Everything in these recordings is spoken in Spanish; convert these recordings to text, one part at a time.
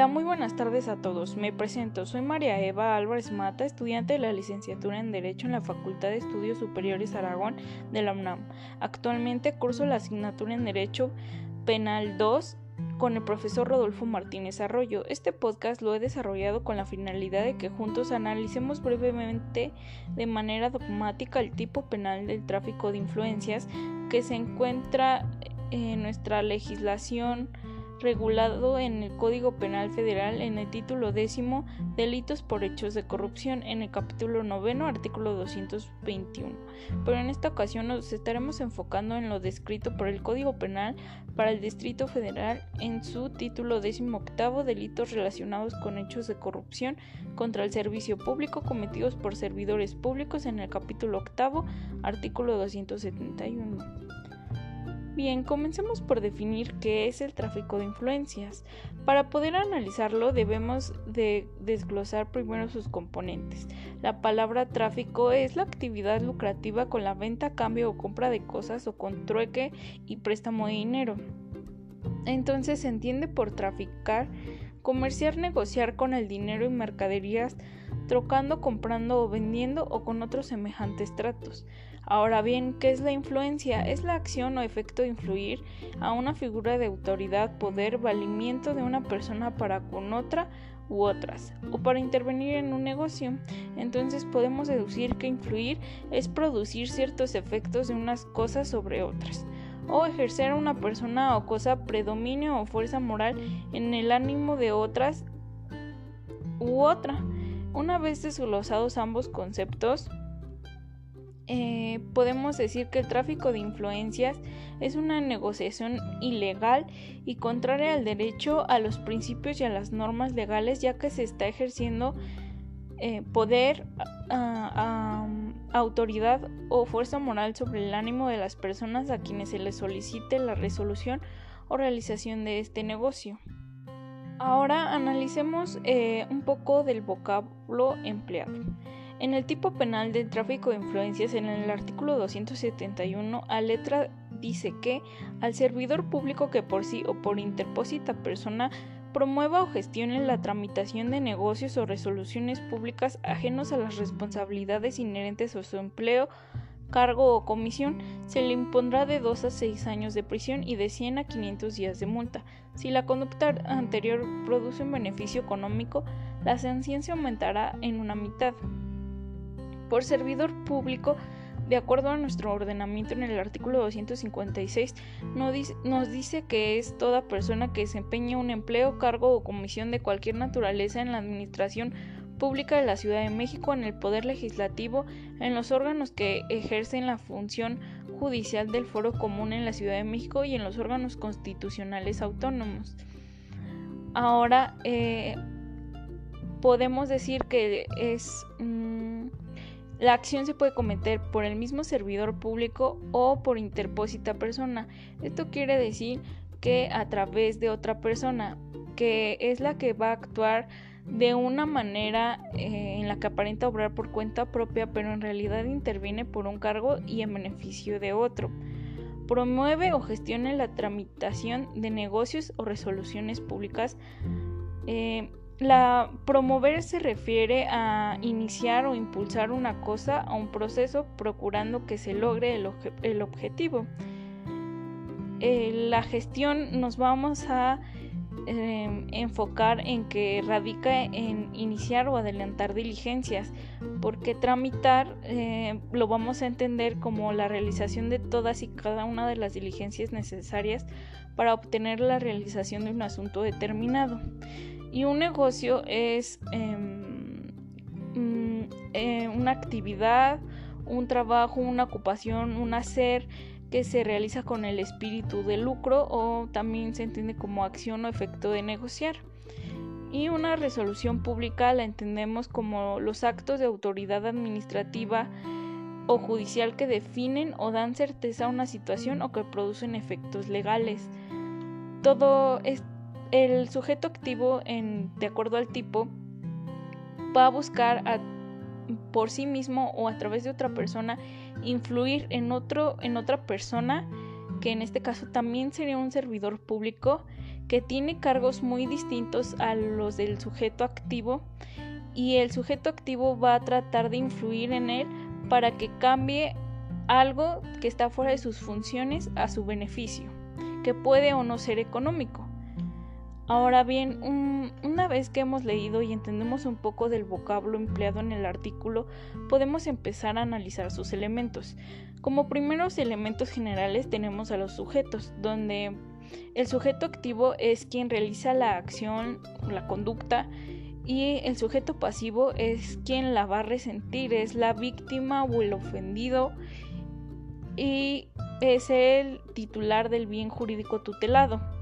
Hola, muy buenas tardes a todos. Me presento, soy María Eva Álvarez Mata, estudiante de la licenciatura en Derecho en la Facultad de Estudios Superiores Aragón de la UNAM. Actualmente curso la asignatura en Derecho Penal 2 con el profesor Rodolfo Martínez Arroyo. Este podcast lo he desarrollado con la finalidad de que juntos analicemos brevemente de manera dogmática el tipo penal del tráfico de influencias que se encuentra en nuestra legislación regulado en el Código Penal Federal en el título décimo Delitos por hechos de corrupción en el capítulo noveno artículo 221. Pero en esta ocasión nos estaremos enfocando en lo descrito por el Código Penal para el Distrito Federal en su título décimo octavo Delitos relacionados con hechos de corrupción contra el servicio público cometidos por servidores públicos en el capítulo octavo artículo 271. Bien, comencemos por definir qué es el tráfico de influencias. Para poder analizarlo debemos de desglosar primero sus componentes. La palabra tráfico es la actividad lucrativa con la venta, cambio o compra de cosas o con trueque y préstamo de dinero. Entonces se entiende por traficar, comerciar, negociar con el dinero y mercaderías, trocando, comprando o vendiendo o con otros semejantes tratos. Ahora bien, ¿qué es la influencia? Es la acción o efecto de influir a una figura de autoridad, poder, valimiento de una persona para con otra u otras, o para intervenir en un negocio. Entonces podemos deducir que influir es producir ciertos efectos de unas cosas sobre otras o ejercer a una persona o cosa predominio o fuerza moral en el ánimo de otras u otra. Una vez desglosados ambos conceptos, eh, podemos decir que el tráfico de influencias es una negociación ilegal y contraria al derecho, a los principios y a las normas legales, ya que se está ejerciendo eh, poder, autoridad o fuerza moral sobre el ánimo de las personas a quienes se les solicite la resolución o realización de este negocio. Ahora analicemos eh, un poco del vocablo empleado. En el tipo penal del tráfico de influencias, en el artículo 271, a letra dice que al servidor público que por sí o por interpósita persona promueva o gestione la tramitación de negocios o resoluciones públicas ajenos a las responsabilidades inherentes a su empleo, cargo o comisión, se le impondrá de 2 a 6 años de prisión y de 100 a 500 días de multa. Si la conducta anterior produce un beneficio económico, la sanción se aumentará en una mitad por servidor público, de acuerdo a nuestro ordenamiento en el artículo 256, nos dice que es toda persona que desempeña un empleo, cargo o comisión de cualquier naturaleza en la administración pública de la Ciudad de México, en el Poder Legislativo, en los órganos que ejercen la función judicial del Foro Común en la Ciudad de México y en los órganos constitucionales autónomos. Ahora, eh, podemos decir que es... La acción se puede cometer por el mismo servidor público o por interpósita persona. Esto quiere decir que a través de otra persona, que es la que va a actuar de una manera eh, en la que aparenta obrar por cuenta propia, pero en realidad interviene por un cargo y en beneficio de otro. Promueve o gestiona la tramitación de negocios o resoluciones públicas eh, la promover se refiere a iniciar o impulsar una cosa a un proceso procurando que se logre el, objetivo. Eh, la gestión nos vamos a em, enfocar en que radica en iniciar o adelantar diligencias, porque tramitar eh, lo vamos a entender como la realización de todas y cada una de las diligencias necesarias para obtener la realización de un asunto determinado. Y un negocio es mm, eh, una actividad, un trabajo, una ocupación, un hacer que se realiza con el espíritu de lucro o también se entiende como acción o efecto de negociar. Y una resolución pública la entendemos como los actos de autoridad administrativa o judicial que definen o dan certeza a una situación o que producen efectos legales. Todo esto el sujeto activo, en, de acuerdo al tipo, va a buscar por sí mismo o a través de otra persona influir en, otro, en otra persona, que en este caso también sería un servidor público, que tiene cargos muy distintos a los del sujeto activo y el sujeto activo va a tratar de influir en él para que cambie algo que está fuera de sus funciones a su beneficio, que puede o no ser económico. Ahora bien, una vez que hemos leído y entendemos un poco del vocablo empleado en el artículo, podemos empezar a analizar sus elementos. Como primeros elementos generales tenemos a los sujetos, donde el sujeto activo es quien realiza la acción, la conducta, y el sujeto pasivo es quien la va a resentir, es la víctima o el ofendido y es el titular del bien jurídico tutelado.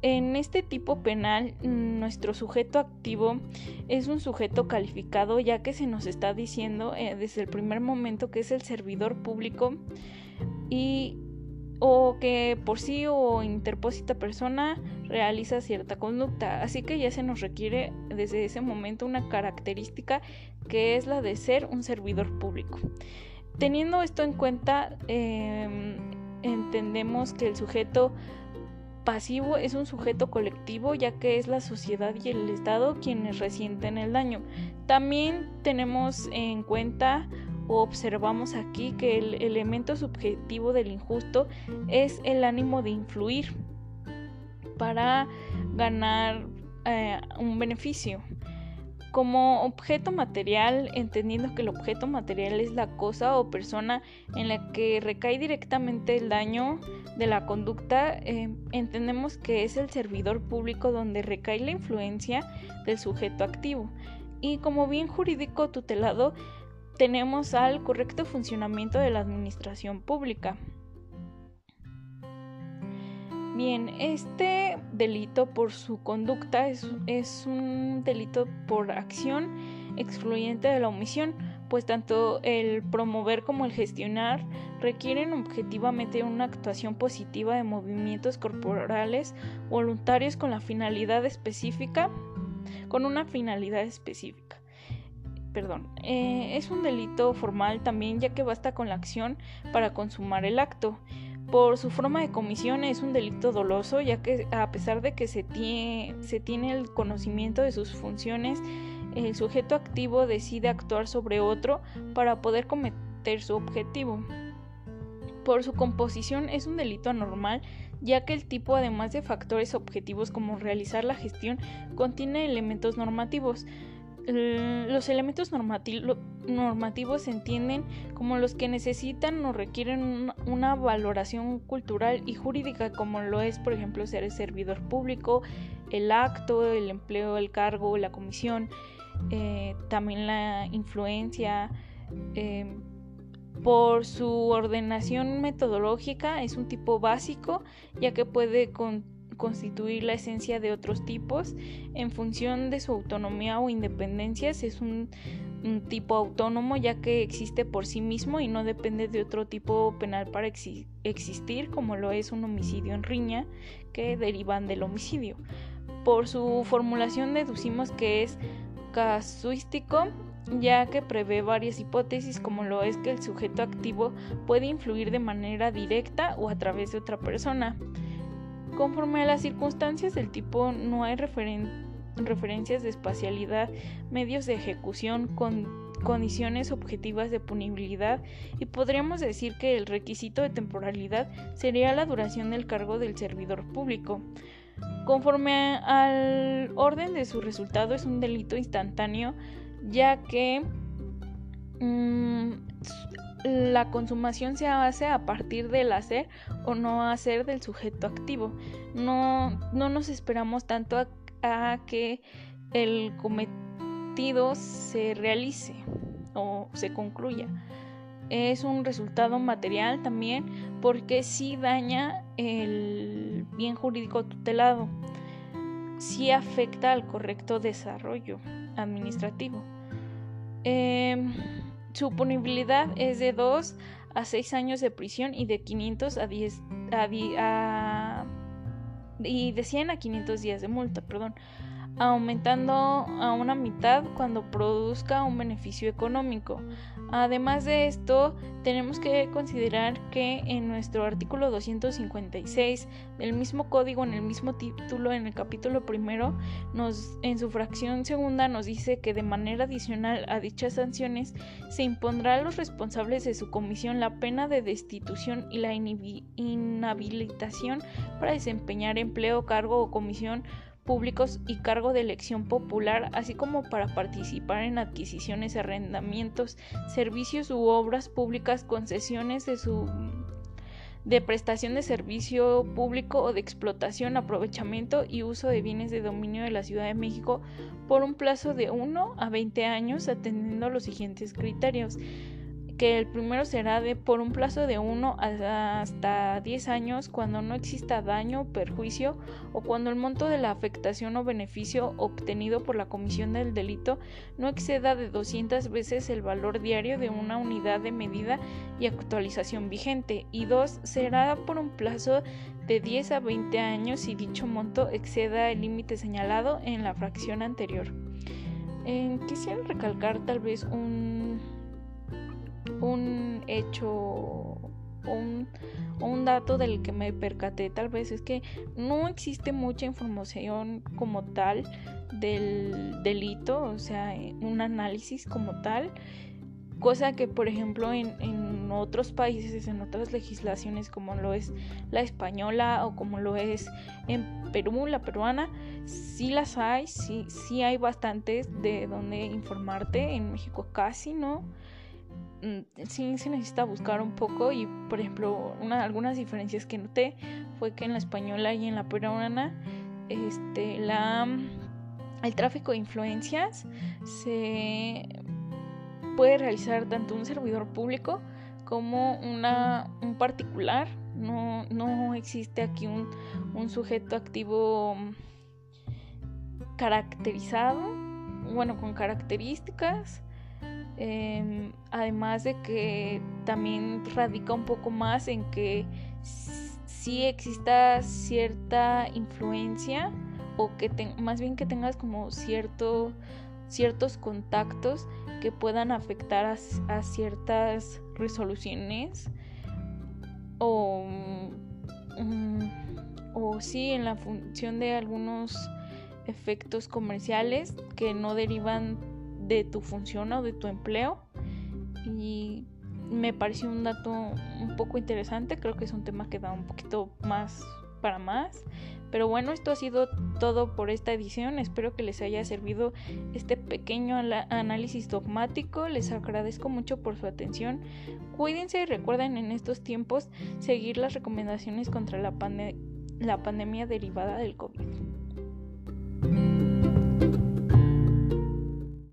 En este tipo penal, nuestro sujeto activo es un sujeto calificado ya que se nos está diciendo eh, desde el primer momento que es el servidor público y o que por sí o interpósita persona realiza cierta conducta. Así que ya se nos requiere desde ese momento una característica que es la de ser un servidor público. Teniendo esto en cuenta, em, entendemos que el sujeto pasivo es un sujeto colectivo ya que es la sociedad y el Estado quienes resienten el daño. También tenemos en cuenta o observamos aquí que el elemento subjetivo del injusto es el ánimo de influir para ganar eh, un beneficio. Como objeto material, entendiendo que el objeto material es la cosa o persona en la que recae directamente el daño de la conducta, eh, entendemos que es el servidor público donde recae la influencia del sujeto activo. Y como bien jurídico tutelado, tenemos al correcto funcionamiento de la administración pública. Bien, este delito por su conducta es, es, un delito por acción excluyente de la omisión, pues tanto el promover como el gestionar requieren objetivamente una actuación positiva de movimientos corporales voluntarios con la finalidad específica, con una finalidad específica. Perdón, eh, es un delito formal también ya que basta con la acción para consumar el acto por su forma de comisión es un delito doloso, ya que a pesar de que se tiene, el conocimiento de sus funciones, el sujeto activo decide actuar sobre otro para poder cometer su objetivo. Por su composición es un delito anormal, ya que el tipo, además de factores objetivos como realizar la gestión, contiene elementos normativos. Los elementos normativos se entienden como los que necesitan o requieren una valoración cultural y jurídica, como lo es, por ejemplo, ser el servidor público, el acto, el empleo, el cargo, la comisión, eh, también la influencia. Eh, por su ordenación metodológica es un tipo básico, ya que puede con constituir la esencia de otros tipos en función de su autonomía o independencia. Es un, tipo autónomo ya que existe por sí mismo y no depende de otro tipo penal para existir, como lo es un homicidio en riña, que derivan del homicidio. Por su formulación deducimos que es casuístico ya que prevé varias hipótesis como lo es que el sujeto activo puede influir de manera directa o a través de otra persona. Conforme a las circunstancias del tipo no hay referencias de espacialidad, medios de ejecución, con condiciones objetivas de punibilidad y podríamos decir que el requisito de temporalidad sería la duración del cargo del servidor público. Conforme al orden de su resultado es un delito instantáneo ya que mm, la consumación se hace a partir del hacer o no hacer del sujeto activo. No, no nos esperamos tanto a, que el cometido se realice o se concluya. Es un resultado material también porque sí daña el bien jurídico tutelado, sí afecta al correcto desarrollo administrativo. Em, su punibilidad es de 2 a 6 años de prisión y de 500 a 10 a, y de 100 a 500 días de multa, perdón, aumentando a una mitad cuando produzca un beneficio económico. Además de esto, tenemos que considerar que en nuestro artículo 256 del mismo código, en el mismo título, en el capítulo primero, nos, en su fracción segunda nos dice que de manera adicional a dichas sanciones se impondrá a los responsables de su comisión la pena de destitución y la inhabilitación para desempeñar empleo, cargo o comisión públicos y cargo de elección popular, así como para participar en adquisiciones, arrendamientos, servicios u obras públicas, concesiones de su de prestación de servicio público o de explotación, aprovechamiento y uso de bienes de dominio de la Ciudad de México por un plazo de 1 a 20 años atendiendo los siguientes criterios que el primero será de por un plazo de 1 hasta 10 años cuando no exista daño, perjuicio o cuando el monto de la afectación o beneficio obtenido por la comisión del delito no exceda de 200 veces el valor diario de una unidad de medida y actualización vigente y 2 será por un plazo de 10 a 20 años si dicho monto exceda el límite señalado en la fracción anterior. Eh, quisiera recalcar tal vez un un hecho un, un dato del que me percaté tal vez es que no existe mucha información como tal del delito, o sea, un análisis como tal, cosa que por ejemplo en, en otros países, en otras legislaciones como lo es la española o como lo es en Perú, la peruana, sí las hay, sí, sí hay bastantes de donde informarte, en México casi no. Mm, sí se necesita buscar un poco y por ejemplo una, algunas diferencias que noté fue que en la española y en la peruana este la el tráfico de influencias se puede realizar tanto un servidor público como una, un particular. No, no existe aquí un, un sujeto activo caracterizado bueno con características Em, además de que también radica un poco más en que sí exista cierta influencia o que más bien que tengas como cierto, ciertos contactos que puedan afectar a, ciertas resoluciones o, mm, o sí en la función de algunos efectos comerciales que no derivan de tu función o de tu empleo. Y me pareció un dato un poco interesante, creo que es un tema que da un poquito más para más. Pero bueno, esto ha sido todo por esta edición. Espero que les haya servido este pequeño análisis dogmático. Les agradezco mucho por su atención. Cuídense y recuerden en estos tiempos seguir las recomendaciones contra la, la pandemia derivada del COVID.